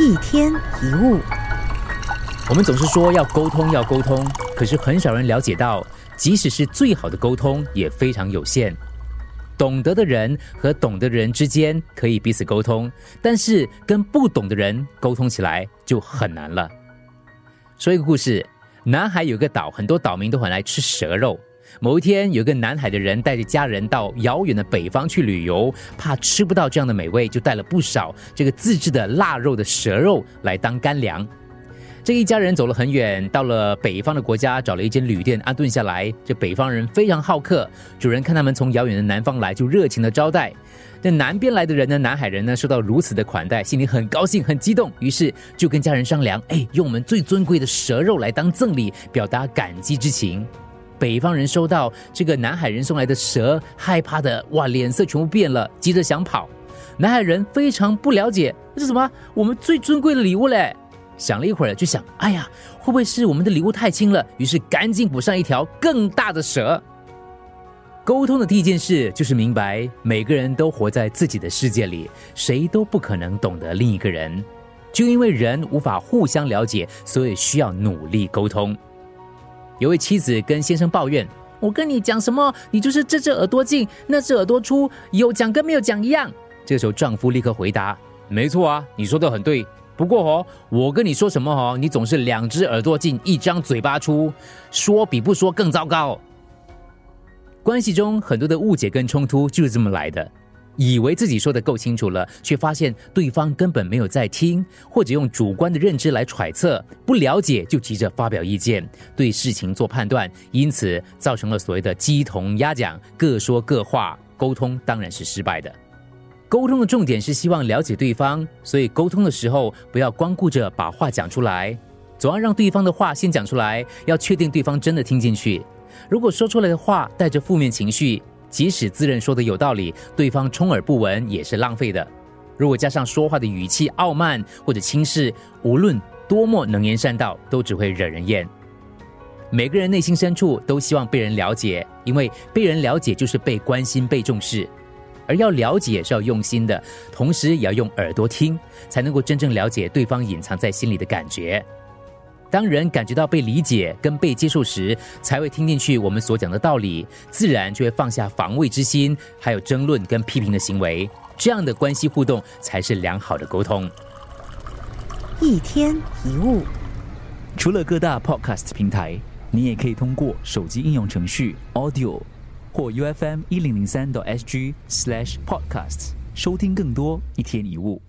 一天一物，我们总是说要沟通，要沟通，可是很少人了解到，即使是最好的沟通也非常有限。懂得的人和懂得的人之间可以彼此沟通，但是跟不懂的人沟通起来就很难了。说一个故事：南海有个岛，很多岛民都很爱吃蛇肉。某一天，有个南海的人带着家人到遥远的北方去旅游，怕吃不到这样的美味，就带了不少这个自制的腊肉的蛇肉来当干粮。这一家人走了很远，到了北方的国家，找了一间旅店安顿下来。这北方人非常好客，主人看他们从遥远的南方来，就热情的招待。那南边来的人呢，南海人呢，受到如此的款待，心里很高兴，很激动，于是就跟家人商量：哎，用我们最尊贵的蛇肉来当赠礼，表达感激之情。北方人收到这个南海人送来的蛇，害怕的哇，脸色全部变了，急着想跑。南海人非常不了解，这是什么？我们最尊贵的礼物嘞！想了一会儿，就想，哎呀，会不会是我们的礼物太轻了？于是赶紧补上一条更大的蛇。沟通的第一件事就是明白，每个人都活在自己的世界里，谁都不可能懂得另一个人。就因为人无法互相了解，所以需要努力沟通。有位妻子跟先生抱怨：“我跟你讲什么，你就是这只耳朵进，那只耳朵出，有讲跟没有讲一样。”这个时候，丈夫立刻回答：“没错啊，你说的很对。不过哦，我跟你说什么哦，你总是两只耳朵进，一张嘴巴出，说比不说更糟糕。”关系中很多的误解跟冲突就是这么来的。以为自己说的够清楚了，却发现对方根本没有在听，或者用主观的认知来揣测，不了解就急着发表意见，对事情做判断，因此造成了所谓的鸡同鸭讲，各说各话，沟通当然是失败的。沟通的重点是希望了解对方，所以沟通的时候不要光顾着把话讲出来，总要让对方的话先讲出来，要确定对方真的听进去。如果说出来的话带着负面情绪，即使自认说的有道理，对方充耳不闻也是浪费的。如果加上说话的语气傲慢或者轻视，无论多么能言善道，都只会惹人厌。每个人内心深处都希望被人了解，因为被人了解就是被关心、被重视。而要了解是要用心的，同时也要用耳朵听，才能够真正了解对方隐藏在心里的感觉。当人感觉到被理解跟被接受时，才会听进去我们所讲的道理，自然就会放下防卫之心，还有争论跟批评的行为。这样的关系互动才是良好的沟通。一天一物，除了各大 podcast 平台，你也可以通过手机应用程序 Audio 或 UFM 一零零三 SG slash podcasts 收听更多一天一物。